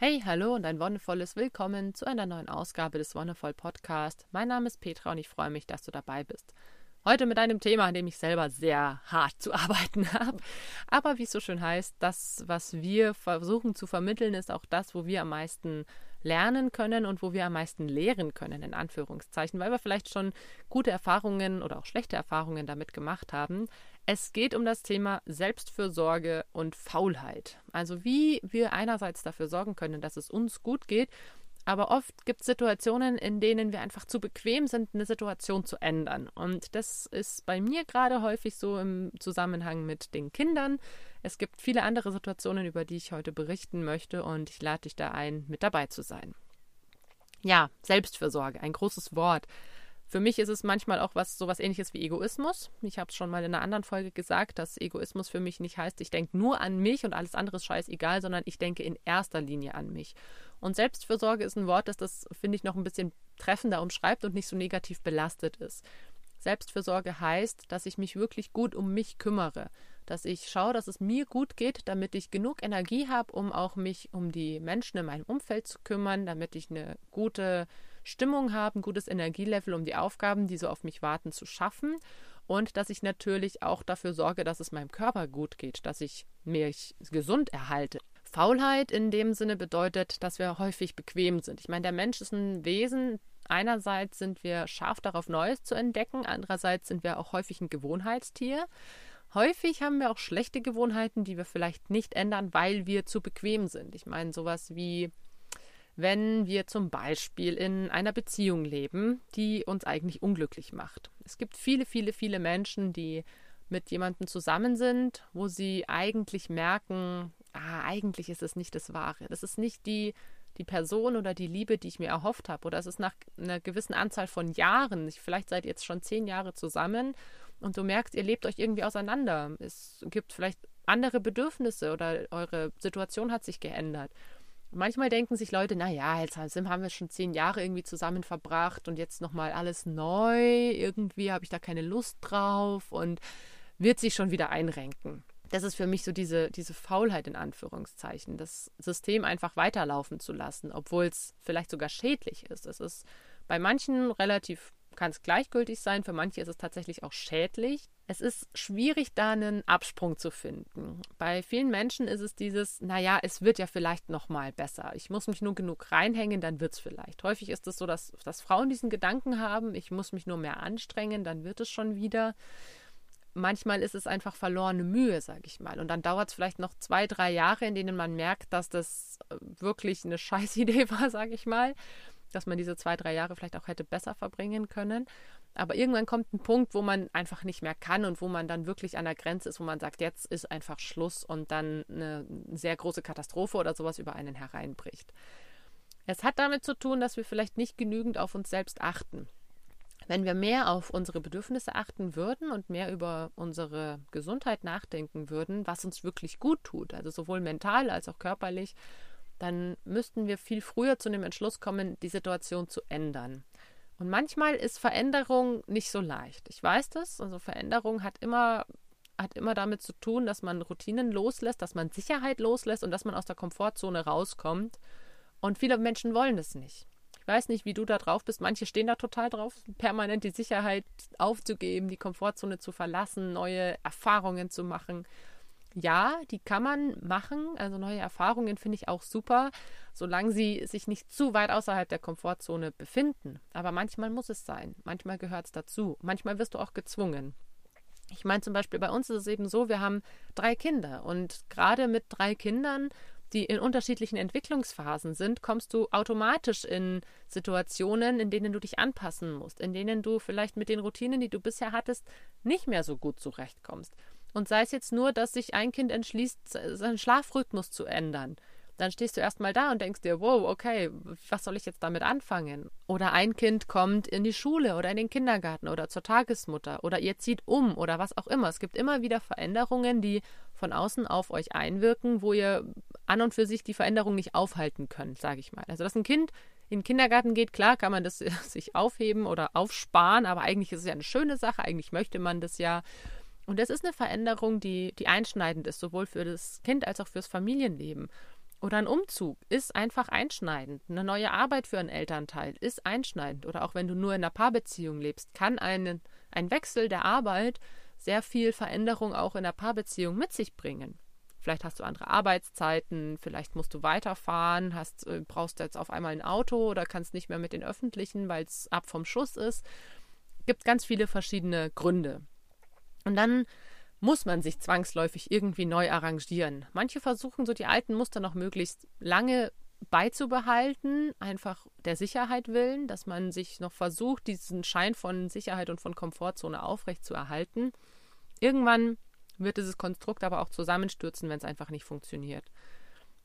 Hey, hallo und ein wundervolles Willkommen zu einer neuen Ausgabe des Wonderful Podcast. Mein Name ist Petra und ich freue mich, dass du dabei bist. Heute mit einem Thema, an dem ich selber sehr hart zu arbeiten habe. Aber wie es so schön heißt, das, was wir versuchen zu vermitteln, ist auch das, wo wir am meisten lernen können und wo wir am meisten lehren können, in Anführungszeichen, weil wir vielleicht schon gute Erfahrungen oder auch schlechte Erfahrungen damit gemacht haben. Es geht um das Thema Selbstfürsorge und Faulheit. Also wie wir einerseits dafür sorgen können, dass es uns gut geht, aber oft gibt es Situationen, in denen wir einfach zu bequem sind, eine Situation zu ändern. Und das ist bei mir gerade häufig so im Zusammenhang mit den Kindern. Es gibt viele andere Situationen, über die ich heute berichten möchte und ich lade dich da ein, mit dabei zu sein. Ja, Selbstfürsorge, ein großes Wort. Für mich ist es manchmal auch was sowas ähnliches wie Egoismus. Ich habe es schon mal in einer anderen Folge gesagt, dass Egoismus für mich nicht heißt, ich denke nur an mich und alles andere ist scheißegal, sondern ich denke in erster Linie an mich. Und Selbstfürsorge ist ein Wort, das das, finde ich, noch ein bisschen treffender umschreibt und nicht so negativ belastet ist. Selbstfürsorge heißt, dass ich mich wirklich gut um mich kümmere, dass ich schaue, dass es mir gut geht, damit ich genug Energie habe, um auch mich um die Menschen in meinem Umfeld zu kümmern, damit ich eine gute Stimmung habe, ein gutes Energielevel, um die Aufgaben, die so auf mich warten, zu schaffen. Und dass ich natürlich auch dafür sorge, dass es meinem Körper gut geht, dass ich mich gesund erhalte. Faulheit in dem Sinne bedeutet, dass wir häufig bequem sind. Ich meine, der Mensch ist ein Wesen, einerseits sind wir scharf darauf, Neues zu entdecken, andererseits sind wir auch häufig ein Gewohnheitstier. Häufig haben wir auch schlechte Gewohnheiten, die wir vielleicht nicht ändern, weil wir zu bequem sind. Ich meine, sowas wie wenn wir zum Beispiel in einer Beziehung leben, die uns eigentlich unglücklich macht. Es gibt viele, viele, viele Menschen, die mit jemandem zusammen sind, wo sie eigentlich merken, ah, eigentlich ist es nicht das Wahre. Das ist nicht die, die Person oder die Liebe, die ich mir erhofft habe. Oder es ist nach einer gewissen Anzahl von Jahren, vielleicht seid ihr jetzt schon zehn Jahre zusammen und du merkst, ihr lebt euch irgendwie auseinander. Es gibt vielleicht andere Bedürfnisse oder eure Situation hat sich geändert. Manchmal denken sich Leute, naja, jetzt haben wir schon zehn Jahre irgendwie zusammen verbracht und jetzt nochmal alles neu. Irgendwie habe ich da keine Lust drauf und wird sich schon wieder einrenken. Das ist für mich so diese, diese Faulheit in Anführungszeichen, das System einfach weiterlaufen zu lassen, obwohl es vielleicht sogar schädlich ist. Es ist bei manchen relativ kann es gleichgültig sein, für manche ist es tatsächlich auch schädlich. Es ist schwierig, da einen Absprung zu finden. Bei vielen Menschen ist es dieses, naja, es wird ja vielleicht noch mal besser. Ich muss mich nur genug reinhängen, dann wird es vielleicht. Häufig ist es so, dass, dass Frauen diesen Gedanken haben, ich muss mich nur mehr anstrengen, dann wird es schon wieder. Manchmal ist es einfach verlorene Mühe, sage ich mal. Und dann dauert es vielleicht noch zwei, drei Jahre, in denen man merkt, dass das äh, wirklich eine Scheißidee war, sage ich mal dass man diese zwei, drei Jahre vielleicht auch hätte besser verbringen können. Aber irgendwann kommt ein Punkt, wo man einfach nicht mehr kann und wo man dann wirklich an der Grenze ist, wo man sagt, jetzt ist einfach Schluss und dann eine sehr große Katastrophe oder sowas über einen hereinbricht. Es hat damit zu tun, dass wir vielleicht nicht genügend auf uns selbst achten. Wenn wir mehr auf unsere Bedürfnisse achten würden und mehr über unsere Gesundheit nachdenken würden, was uns wirklich gut tut, also sowohl mental als auch körperlich, dann müssten wir viel früher zu dem Entschluss kommen, die Situation zu ändern. Und manchmal ist Veränderung nicht so leicht. Ich weiß das. Also Veränderung hat immer, hat immer damit zu tun, dass man Routinen loslässt, dass man Sicherheit loslässt und dass man aus der Komfortzone rauskommt. Und viele Menschen wollen das nicht. Ich weiß nicht, wie du da drauf bist. Manche stehen da total drauf, permanent die Sicherheit aufzugeben, die Komfortzone zu verlassen, neue Erfahrungen zu machen ja, die kann man machen. Also neue Erfahrungen finde ich auch super, solange sie sich nicht zu weit außerhalb der Komfortzone befinden. Aber manchmal muss es sein. Manchmal gehört es dazu. Manchmal wirst du auch gezwungen. Ich meine zum Beispiel, bei uns ist es eben so, wir haben drei Kinder und gerade mit drei Kindern, die in unterschiedlichen Entwicklungsphasen sind, kommst du automatisch in Situationen, in denen du dich anpassen musst, in denen du vielleicht mit den Routinen, die du bisher hattest, nicht mehr so gut zurechtkommst. Und sei es jetzt nur, dass sich ein Kind entschließt, seinen Schlafrhythmus zu ändern. Dann stehst du erstmal da und denkst dir, wow, okay, was soll ich jetzt damit anfangen? Oder ein Kind kommt in die Schule oder in den Kindergarten oder zur Tagesmutter oder ihr zieht um oder was auch immer. Es gibt immer wieder Veränderungen, die von außen auf euch einwirken, wo ihr an und für sich die Veränderung nicht aufhalten könnt, sage ich mal. Also, dass ein Kind in den Kindergarten geht, klar kann man das sich aufheben oder aufsparen, aber eigentlich ist es ja eine schöne Sache, eigentlich möchte man das ja. Und das ist eine Veränderung, die, die einschneidend ist, sowohl für das Kind als auch fürs Familienleben. Oder ein Umzug ist einfach einschneidend. Eine neue Arbeit für einen Elternteil ist einschneidend. Oder auch wenn du nur in einer Paarbeziehung lebst, kann einen, ein Wechsel der Arbeit sehr viel Veränderung auch in der Paarbeziehung mit sich bringen. Vielleicht hast du andere Arbeitszeiten, vielleicht musst du weiterfahren, hast, äh, brauchst jetzt auf einmal ein Auto oder kannst nicht mehr mit den öffentlichen, weil es ab vom Schuss ist. Gibt ganz viele verschiedene Gründe. Und dann muss man sich zwangsläufig irgendwie neu arrangieren. Manche versuchen so die alten Muster noch möglichst lange beizubehalten, einfach der Sicherheit willen, dass man sich noch versucht, diesen Schein von Sicherheit und von Komfortzone aufrecht zu erhalten. Irgendwann wird dieses Konstrukt aber auch zusammenstürzen, wenn es einfach nicht funktioniert.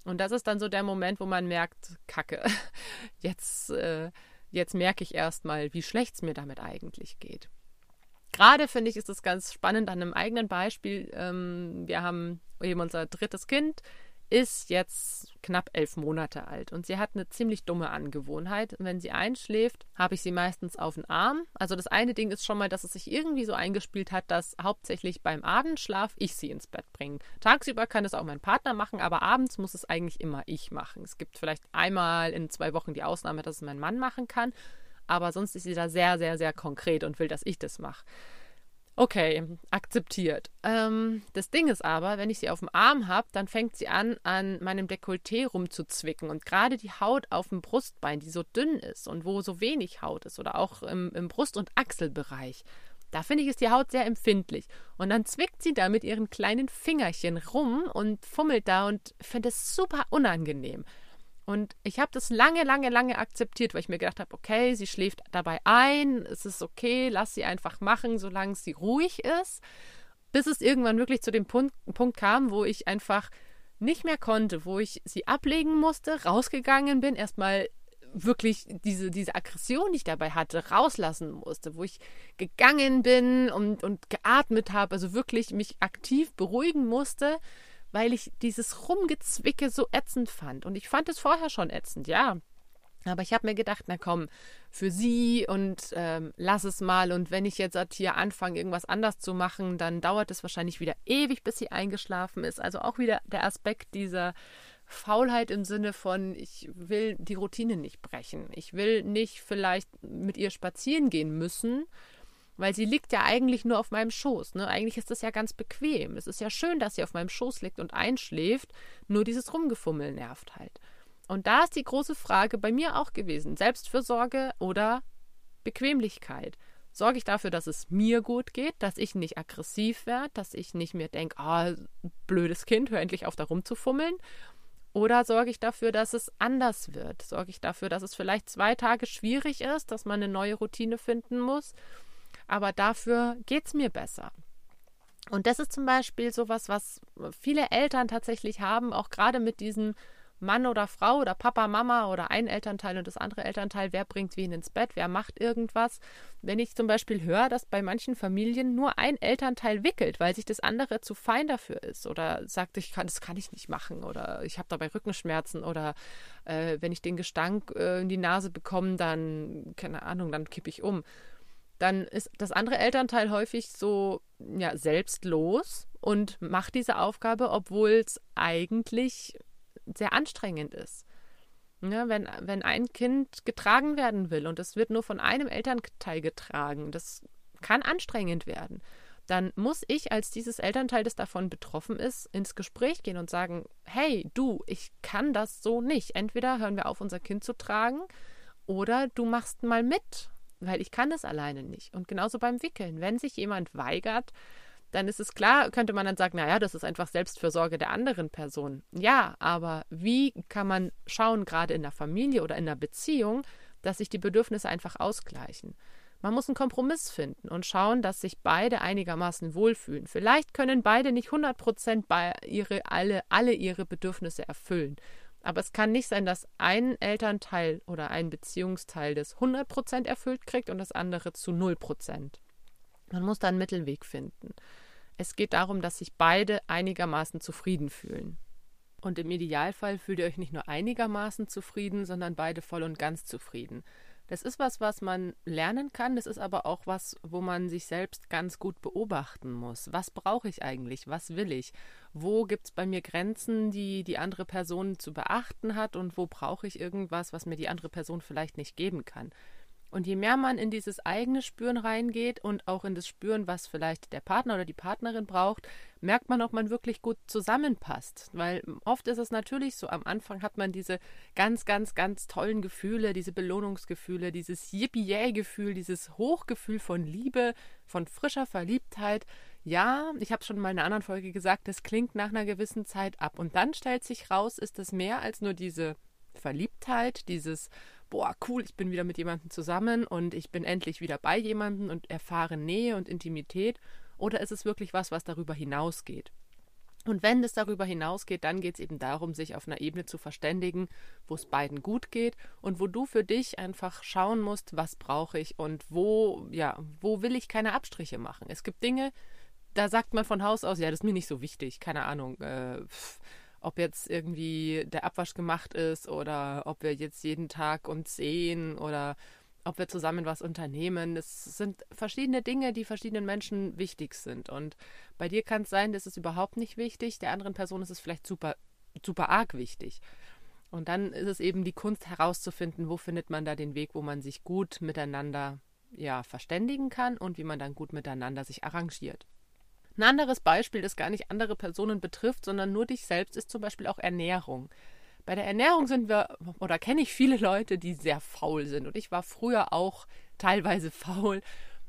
Und das ist dann so der Moment, wo man merkt, Kacke, jetzt, äh, jetzt merke ich erstmal, wie schlecht es mir damit eigentlich geht. Gerade finde ich, ist es ganz spannend an einem eigenen Beispiel. Ähm, wir haben eben unser drittes Kind, ist jetzt knapp elf Monate alt und sie hat eine ziemlich dumme Angewohnheit. Wenn sie einschläft, habe ich sie meistens auf den Arm. Also das eine Ding ist schon mal, dass es sich irgendwie so eingespielt hat, dass hauptsächlich beim Abendschlaf ich sie ins Bett bringe. Tagsüber kann es auch mein Partner machen, aber abends muss es eigentlich immer ich machen. Es gibt vielleicht einmal in zwei Wochen die Ausnahme, dass es mein Mann machen kann, aber sonst ist sie da sehr, sehr, sehr konkret und will, dass ich das mache. Okay, akzeptiert. Ähm, das Ding ist aber, wenn ich sie auf dem Arm habe, dann fängt sie an, an meinem Dekolleté rumzuzwicken. Und gerade die Haut auf dem Brustbein, die so dünn ist und wo so wenig Haut ist, oder auch im, im Brust- und Achselbereich, da finde ich, ist die Haut sehr empfindlich. Und dann zwickt sie da mit ihren kleinen Fingerchen rum und fummelt da und finde es super unangenehm. Und ich habe das lange, lange, lange akzeptiert, weil ich mir gedacht habe, okay, sie schläft dabei ein, es ist okay, lass sie einfach machen, solange sie ruhig ist. Bis es irgendwann wirklich zu dem Punkt, Punkt kam, wo ich einfach nicht mehr konnte, wo ich sie ablegen musste, rausgegangen bin, erstmal wirklich diese, diese Aggression, die ich dabei hatte, rauslassen musste, wo ich gegangen bin und, und geatmet habe, also wirklich mich aktiv beruhigen musste, weil ich dieses Rumgezwicke so ätzend fand. Und ich fand es vorher schon ätzend, ja. Aber ich habe mir gedacht, na komm, für sie und ähm, lass es mal. Und wenn ich jetzt hier anfange, irgendwas anders zu machen, dann dauert es wahrscheinlich wieder ewig, bis sie eingeschlafen ist. Also auch wieder der Aspekt dieser Faulheit im Sinne von, ich will die Routine nicht brechen. Ich will nicht vielleicht mit ihr spazieren gehen müssen, weil sie liegt ja eigentlich nur auf meinem Schoß. Ne? Eigentlich ist das ja ganz bequem. Es ist ja schön, dass sie auf meinem Schoß liegt und einschläft. Nur dieses Rumgefummel nervt halt. Und da ist die große Frage bei mir auch gewesen: Selbstfürsorge oder Bequemlichkeit. Sorge ich dafür, dass es mir gut geht, dass ich nicht aggressiv werde, dass ich nicht mehr denke, ah, oh, blödes Kind, hör endlich auf, da rumzufummeln. Oder sorge ich dafür, dass es anders wird? Sorge ich dafür, dass es vielleicht zwei Tage schwierig ist, dass man eine neue Routine finden muss? Aber dafür geht es mir besser. Und das ist zum Beispiel sowas, was viele Eltern tatsächlich haben, auch gerade mit diesem Mann oder Frau oder Papa, Mama oder ein Elternteil und das andere Elternteil, wer bringt wen ins Bett, wer macht irgendwas. Wenn ich zum Beispiel höre, dass bei manchen Familien nur ein Elternteil wickelt, weil sich das andere zu fein dafür ist oder sagt, ich kann, das kann ich nicht machen oder ich habe dabei Rückenschmerzen oder äh, wenn ich den Gestank äh, in die Nase bekomme, dann, keine Ahnung, dann kippe ich um dann ist das andere Elternteil häufig so ja, selbstlos und macht diese Aufgabe, obwohl es eigentlich sehr anstrengend ist. Ja, wenn, wenn ein Kind getragen werden will und es wird nur von einem Elternteil getragen, das kann anstrengend werden. Dann muss ich als dieses Elternteil, das davon betroffen ist, ins Gespräch gehen und sagen, hey, du, ich kann das so nicht. Entweder hören wir auf, unser Kind zu tragen, oder du machst mal mit weil ich kann es alleine nicht. Und genauso beim Wickeln. Wenn sich jemand weigert, dann ist es klar, könnte man dann sagen, naja, das ist einfach Selbstfürsorge der anderen Person. Ja, aber wie kann man schauen, gerade in der Familie oder in der Beziehung, dass sich die Bedürfnisse einfach ausgleichen? Man muss einen Kompromiss finden und schauen, dass sich beide einigermaßen wohlfühlen. Vielleicht können beide nicht 100 Prozent alle, alle ihre Bedürfnisse erfüllen. Aber es kann nicht sein, dass ein Elternteil oder ein Beziehungsteil das 100% erfüllt kriegt und das andere zu 0%. Man muss da einen Mittelweg finden. Es geht darum, dass sich beide einigermaßen zufrieden fühlen. Und im Idealfall fühlt ihr euch nicht nur einigermaßen zufrieden, sondern beide voll und ganz zufrieden. Das ist was, was man lernen kann. Das ist aber auch was, wo man sich selbst ganz gut beobachten muss. Was brauche ich eigentlich? Was will ich? Wo gibt es bei mir Grenzen, die die andere Person zu beachten hat? Und wo brauche ich irgendwas, was mir die andere Person vielleicht nicht geben kann? Und je mehr man in dieses eigene Spüren reingeht und auch in das Spüren, was vielleicht der Partner oder die Partnerin braucht, merkt man, ob man wirklich gut zusammenpasst. Weil oft ist es natürlich so, am Anfang hat man diese ganz, ganz, ganz tollen Gefühle, diese Belohnungsgefühle, dieses Yippie-Yay-Gefühl, dieses Hochgefühl von Liebe, von frischer Verliebtheit. Ja, ich habe schon mal in einer anderen Folge gesagt, das klingt nach einer gewissen Zeit ab. Und dann stellt sich raus, ist es mehr als nur diese Verliebtheit, dieses boah, cool, ich bin wieder mit jemandem zusammen und ich bin endlich wieder bei jemandem und erfahre Nähe und Intimität? Oder ist es wirklich was, was darüber hinausgeht? Und wenn es darüber hinausgeht, dann geht es eben darum, sich auf einer Ebene zu verständigen, wo es beiden gut geht und wo du für dich einfach schauen musst, was brauche ich und wo, ja, wo will ich keine Abstriche machen. Es gibt Dinge, da sagt man von Haus aus, ja, das ist mir nicht so wichtig, keine Ahnung, äh, ob jetzt irgendwie der Abwasch gemacht ist oder ob wir jetzt jeden Tag uns sehen oder ob wir zusammen was unternehmen. Das sind verschiedene Dinge, die verschiedenen Menschen wichtig sind. Und bei dir kann es sein, das ist überhaupt nicht wichtig, der anderen Person ist es vielleicht super, super arg wichtig. Und dann ist es eben die Kunst herauszufinden, wo findet man da den Weg, wo man sich gut miteinander ja, verständigen kann und wie man dann gut miteinander sich arrangiert. Ein anderes Beispiel, das gar nicht andere Personen betrifft, sondern nur dich selbst, ist zum Beispiel auch Ernährung. Bei der Ernährung sind wir, oder kenne ich viele Leute, die sehr faul sind. Und ich war früher auch teilweise faul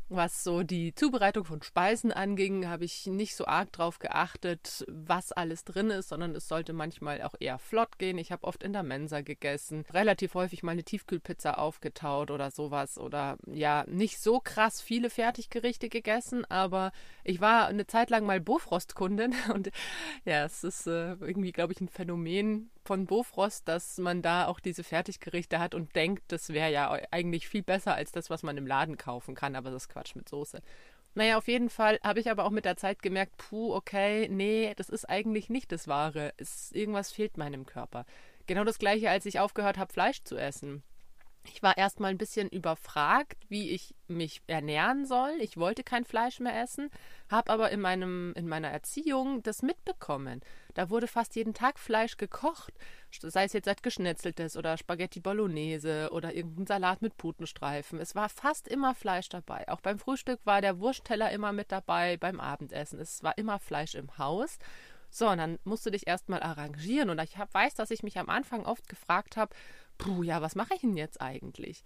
was so die Zubereitung von Speisen anging, habe ich nicht so arg drauf geachtet, was alles drin ist, sondern es sollte manchmal auch eher flott gehen. Ich habe oft in der Mensa gegessen, relativ häufig mal eine Tiefkühlpizza aufgetaut oder sowas oder ja, nicht so krass viele Fertiggerichte gegessen, aber ich war eine Zeit lang mal Bofrost-Kundin und ja, es ist äh, irgendwie, glaube ich, ein Phänomen, von Bofrost, dass man da auch diese Fertiggerichte hat und denkt, das wäre ja eigentlich viel besser als das, was man im Laden kaufen kann, aber das ist Quatsch mit Soße. Naja, auf jeden Fall habe ich aber auch mit der Zeit gemerkt, puh, okay, nee, das ist eigentlich nicht das Wahre. Es, irgendwas fehlt meinem Körper. Genau das gleiche, als ich aufgehört habe, Fleisch zu essen. Ich war erstmal ein bisschen überfragt, wie ich mich ernähren soll. Ich wollte kein Fleisch mehr essen, habe aber in, meinem, in meiner Erziehung das mitbekommen. Da wurde fast jeden Tag Fleisch gekocht, sei es jetzt als geschnetzeltes oder Spaghetti Bolognese oder irgendein Salat mit Putenstreifen. Es war fast immer Fleisch dabei. Auch beim Frühstück war der Wurstteller immer mit dabei, beim Abendessen. Es war immer Fleisch im Haus. So, und dann musst du dich erstmal arrangieren. Und ich hab, weiß, dass ich mich am Anfang oft gefragt habe, puh, ja, was mache ich denn jetzt eigentlich?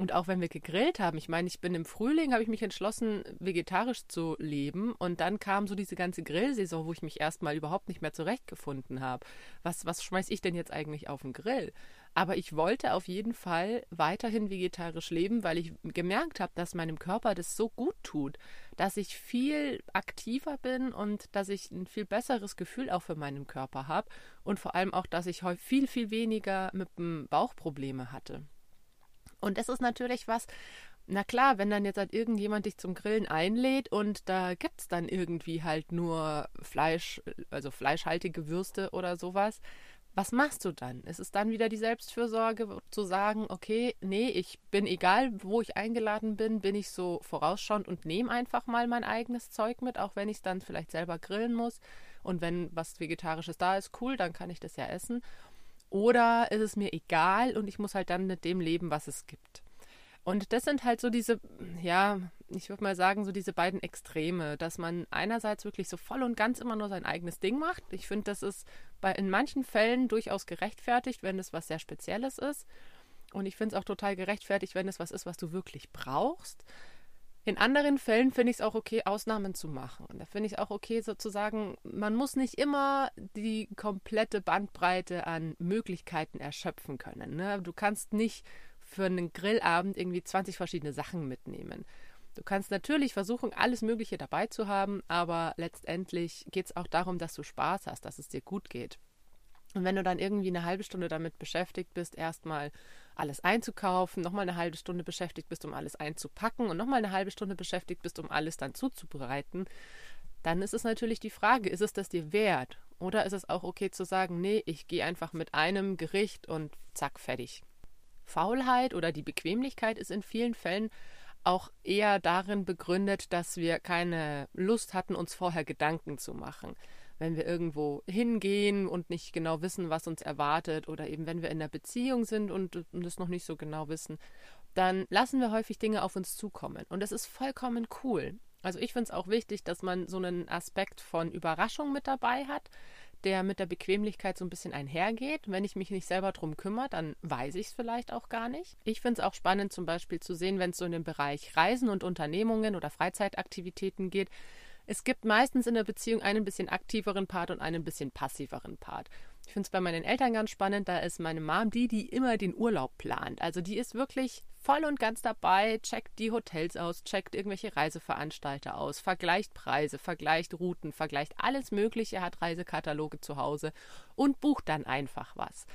Und auch wenn wir gegrillt haben, ich meine, ich bin im Frühling, habe ich mich entschlossen, vegetarisch zu leben. Und dann kam so diese ganze Grillsaison, wo ich mich erstmal überhaupt nicht mehr zurechtgefunden habe. Was, was schmeiß ich denn jetzt eigentlich auf den Grill? Aber ich wollte auf jeden Fall weiterhin vegetarisch leben, weil ich gemerkt habe, dass meinem Körper das so gut tut, dass ich viel aktiver bin und dass ich ein viel besseres Gefühl auch für meinen Körper habe. Und vor allem auch, dass ich viel, viel weniger mit dem Bauch Probleme hatte. Und das ist natürlich was, na klar, wenn dann jetzt halt irgendjemand dich zum Grillen einlädt und da gibt es dann irgendwie halt nur Fleisch, also fleischhaltige Würste oder sowas, was machst du dann? Ist es dann wieder die Selbstfürsorge zu sagen, okay, nee, ich bin egal, wo ich eingeladen bin, bin ich so vorausschauend und nehme einfach mal mein eigenes Zeug mit, auch wenn ich es dann vielleicht selber grillen muss. Und wenn was Vegetarisches da ist, cool, dann kann ich das ja essen. Oder ist es mir egal und ich muss halt dann mit dem leben, was es gibt. Und das sind halt so diese, ja, ich würde mal sagen, so diese beiden Extreme, dass man einerseits wirklich so voll und ganz immer nur sein eigenes Ding macht. Ich finde, das ist bei, in manchen Fällen durchaus gerechtfertigt, wenn es was sehr Spezielles ist. Und ich finde es auch total gerechtfertigt, wenn es was ist, was du wirklich brauchst. In anderen Fällen finde ich es auch okay, Ausnahmen zu machen. Und da finde ich es auch okay, sozusagen, man muss nicht immer die komplette Bandbreite an Möglichkeiten erschöpfen können. Ne? Du kannst nicht für einen Grillabend irgendwie 20 verschiedene Sachen mitnehmen. Du kannst natürlich versuchen, alles Mögliche dabei zu haben, aber letztendlich geht es auch darum, dass du Spaß hast, dass es dir gut geht. Und wenn du dann irgendwie eine halbe Stunde damit beschäftigt bist, erstmal alles einzukaufen, nochmal eine halbe Stunde beschäftigt bist, um alles einzupacken und nochmal eine halbe Stunde beschäftigt bist, um alles dann zuzubereiten, dann ist es natürlich die Frage, ist es das dir wert? Oder ist es auch okay zu sagen, nee, ich gehe einfach mit einem Gericht und zack, fertig. Faulheit oder die Bequemlichkeit ist in vielen Fällen auch eher darin begründet, dass wir keine Lust hatten, uns vorher Gedanken zu machen. Wenn wir irgendwo hingehen und nicht genau wissen, was uns erwartet, oder eben wenn wir in einer Beziehung sind und, es noch nicht so genau wissen, dann lassen wir häufig Dinge auf uns zukommen. Und das ist vollkommen cool. Also ich finde es auch wichtig, dass man so einen Aspekt von Überraschung mit dabei hat, der mit der Bequemlichkeit so ein bisschen einhergeht. Wenn ich mich nicht selber drum kümmere, dann weiß ich es vielleicht auch gar nicht. Ich finde es auch spannend, zum Beispiel zu sehen, wenn es so in den Bereich Reisen und Unternehmungen oder Freizeitaktivitäten geht. Es gibt meistens in der Beziehung einen bisschen aktiveren Part und einen bisschen passiveren Part. Ich finde es bei meinen Eltern ganz spannend, da ist meine Mom die, die immer den Urlaub plant. Also die ist wirklich voll und ganz dabei, checkt die Hotels aus, checkt irgendwelche Reiseveranstalter aus, vergleicht Preise, vergleicht Routen, vergleicht alles Mögliche, hat Reisekataloge zu Hause und bucht dann einfach was.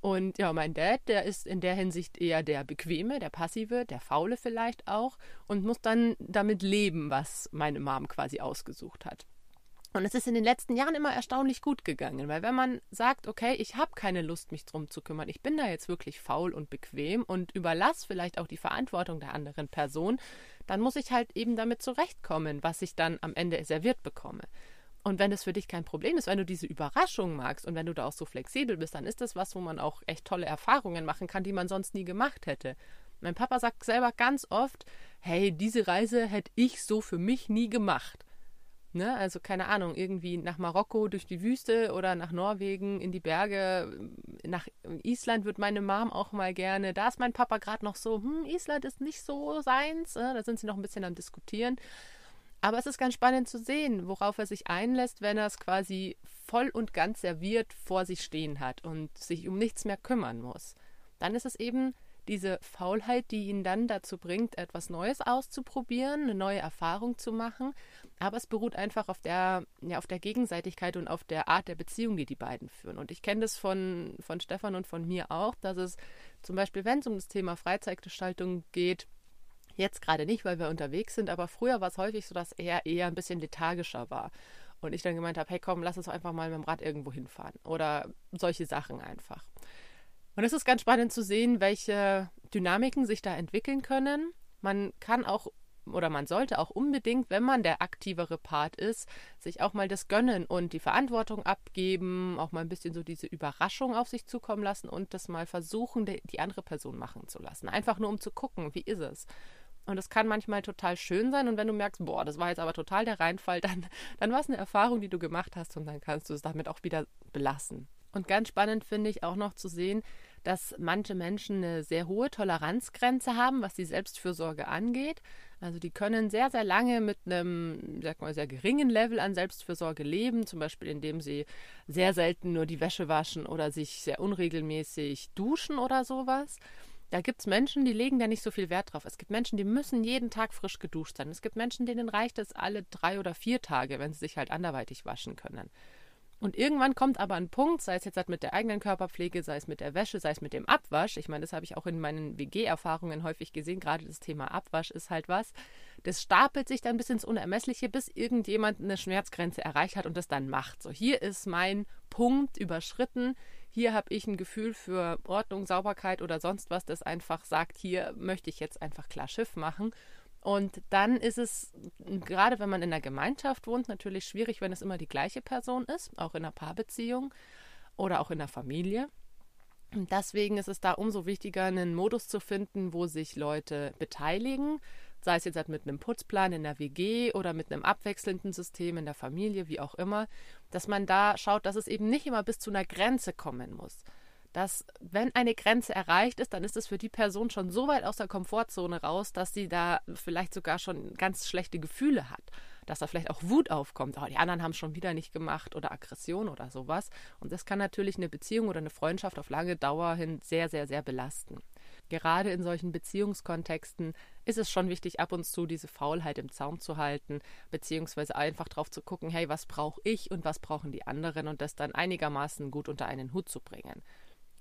Und ja, mein Dad, der ist in der Hinsicht eher der Bequeme, der Passive, der Faule vielleicht auch und muss dann damit leben, was meine Mom quasi ausgesucht hat. Und es ist in den letzten Jahren immer erstaunlich gut gegangen, weil wenn man sagt, okay, ich habe keine Lust, mich drum zu kümmern, ich bin da jetzt wirklich faul und bequem und überlasse vielleicht auch die Verantwortung der anderen Person, dann muss ich halt eben damit zurechtkommen, was ich dann am Ende serviert bekomme. Und wenn es für dich kein Problem ist, wenn du diese Überraschung magst und wenn du da auch so flexibel bist, dann ist das was, wo man auch echt tolle Erfahrungen machen kann, die man sonst nie gemacht hätte. Mein Papa sagt selber ganz oft, hey, diese Reise hätte ich so für mich nie gemacht. Ne? Also keine Ahnung, irgendwie nach Marokko durch die Wüste oder nach Norwegen in die Berge. Nach Island wird meine Mom auch mal gerne. Da ist mein Papa gerade noch so, hm, Island ist nicht so seins. Ne? Da sind sie noch ein bisschen am Diskutieren. Aber es ist ganz spannend zu sehen, worauf er sich einlässt, wenn er es quasi voll und ganz serviert vor sich stehen hat und sich um nichts mehr kümmern muss. Dann ist es eben diese Faulheit, die ihn dann dazu bringt, etwas Neues auszuprobieren, eine neue Erfahrung zu machen. Aber es beruht einfach auf der, ja, auf der Gegenseitigkeit und auf der Art der Beziehung, die die beiden führen. Und ich kenne das von, von Stefan und von mir auch, dass es zum Beispiel, wenn es um das Thema Freizeitgestaltung geht, jetzt gerade nicht, weil wir unterwegs sind, aber früher war es häufig so, dass er eher ein bisschen lethargischer war. Und ich dann gemeint habe, hey komm, lass uns einfach mal mit dem Rad irgendwo hinfahren. Oder solche Sachen einfach. Und es ist ganz spannend zu sehen, welche Dynamiken sich da entwickeln können. Man kann auch oder man sollte auch unbedingt, wenn man der aktivere Part ist, sich auch mal das gönnen und die Verantwortung abgeben, auch mal ein bisschen so diese Überraschung auf sich zukommen lassen und das mal versuchen, die andere Person machen zu lassen. Einfach nur um zu gucken, wie ist es. Und das kann manchmal total schön sein. Und wenn du merkst, boah, das war jetzt aber total der Reinfall, dann, dann war es eine Erfahrung, die du gemacht hast und dann kannst du es damit auch wieder belassen. Und ganz spannend finde ich auch noch zu sehen, dass manche Menschen eine sehr hohe Toleranzgrenze haben, was die Selbstfürsorge angeht. Also die können sehr, sehr lange mit einem, sag mal, sehr geringen Level an Selbstfürsorge leben, zum Beispiel indem sie sehr selten nur die Wäsche waschen oder sich sehr unregelmäßig duschen oder sowas. Da gibt es Menschen, die legen da nicht so viel Wert drauf. Es gibt Menschen, die müssen jeden Tag frisch geduscht sein. Es gibt Menschen, denen reicht es alle drei oder vier Tage, wenn sie sich halt anderweitig waschen können. Und irgendwann kommt aber ein Punkt, sei es jetzt halt mit der eigenen Körperpflege, sei es mit der Wäsche, sei es mit dem Abwasch. Ich meine, das habe ich auch in meinen WG-Erfahrungen häufig gesehen. Gerade das Thema Abwasch ist halt was. Das stapelt sich dann bis ins Unermessliche, bis irgendjemand eine Schmerzgrenze erreicht hat und das dann macht. So, hier ist mein Punkt überschritten. Hier habe ich ein Gefühl für Ordnung, Sauberkeit oder sonst was, das einfach sagt, hier möchte ich jetzt einfach klar Schiff machen. Und dann ist es, gerade wenn man in einer Gemeinschaft wohnt, natürlich schwierig, wenn es immer die gleiche Person ist, auch in einer Paarbeziehung oder auch in der Familie. Und deswegen ist es da umso wichtiger, einen Modus zu finden, wo sich Leute beteiligen, sei es jetzt halt mit einem Putzplan in der WG oder mit einem abwechselnden System in der Familie, wie auch immer, dass man da schaut, dass es eben nicht immer bis zu einer Grenze kommen muss dass wenn eine Grenze erreicht ist, dann ist es für die Person schon so weit aus der Komfortzone raus, dass sie da vielleicht sogar schon ganz schlechte Gefühle hat. Dass da vielleicht auch Wut aufkommt, oh, die anderen haben es schon wieder nicht gemacht oder Aggression oder sowas. Und das kann natürlich eine Beziehung oder eine Freundschaft auf lange Dauer hin sehr, sehr, sehr belasten. Gerade in solchen Beziehungskontexten ist es schon wichtig, ab und zu diese Faulheit im Zaum zu halten, beziehungsweise einfach drauf zu gucken, hey, was brauche ich und was brauchen die anderen und das dann einigermaßen gut unter einen Hut zu bringen.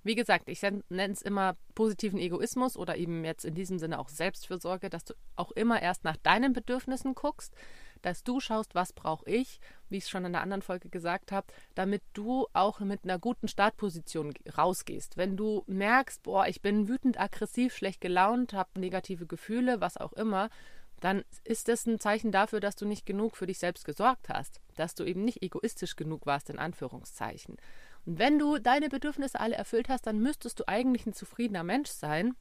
Wie gesagt, ich nenne es immer positiven Egoismus oder eben jetzt in diesem Sinne auch Selbstfürsorge, dass du auch immer erst nach deinen Bedürfnissen guckst, dass du schaust, was brauche ich, wie ich es schon in der anderen Folge gesagt habe, damit du auch mit einer guten Startposition rausgehst. Wenn du merkst, boah, ich bin wütend, aggressiv, schlecht gelaunt, habe negative Gefühle, was auch immer, dann ist das ein Zeichen dafür, dass du nicht genug für dich selbst gesorgt hast, dass du eben nicht egoistisch genug warst, in Anführungszeichen. Und wenn du deine Bedürfnisse alle erfüllt hast, dann müsstest du eigentlich ein zufriedener Mensch sein.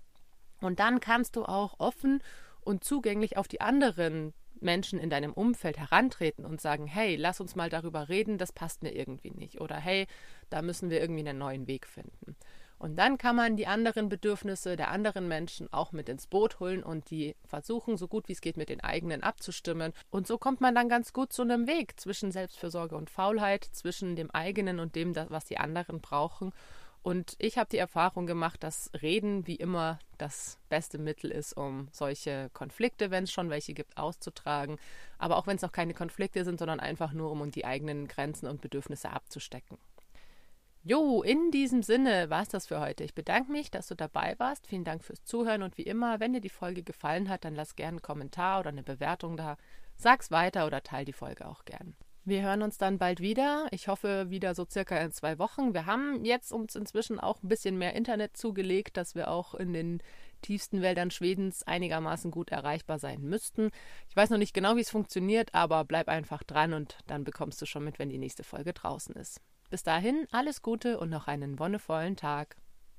Und dann kannst du auch offen und zugänglich auf die anderen Menschen in deinem Umfeld herantreten und sagen, hey, lass uns mal darüber reden, das passt mir irgendwie nicht. Oder hey, da müssen wir irgendwie einen neuen Weg finden. Und dann kann man die anderen Bedürfnisse der anderen Menschen auch mit ins Boot holen und die versuchen, so gut wie es geht, mit den eigenen abzustimmen. Und so kommt man dann ganz gut zu einem Weg zwischen Selbstfürsorge und Faulheit, zwischen dem eigenen und dem, was die anderen brauchen. Und ich habe die Erfahrung gemacht, dass Reden wie immer das beste Mittel ist, um solche Konflikte, wenn es schon welche gibt, auszutragen. Aber auch wenn es noch keine Konflikte sind, sondern einfach nur, um die eigenen Grenzen und Bedürfnisse abzustecken. Jo, in diesem Sinne war es das für heute. Ich bedanke mich, dass du dabei warst. Vielen Dank fürs Zuhören und wie immer, wenn dir die Folge gefallen hat, dann lass gerne einen Kommentar oder eine Bewertung da. Sag's weiter oder teil die Folge auch gern. Wir hören uns dann bald wieder. Ich hoffe wieder so circa in zwei Wochen. Wir haben jetzt uns inzwischen auch ein bisschen mehr Internet zugelegt, dass wir auch in den tiefsten Wäldern Schwedens einigermaßen gut erreichbar sein müssten. Ich weiß noch nicht genau, wie es funktioniert, aber bleib einfach dran und dann bekommst du schon mit, wenn die nächste Folge draußen ist. Bis dahin alles Gute und noch einen wonnevollen Tag.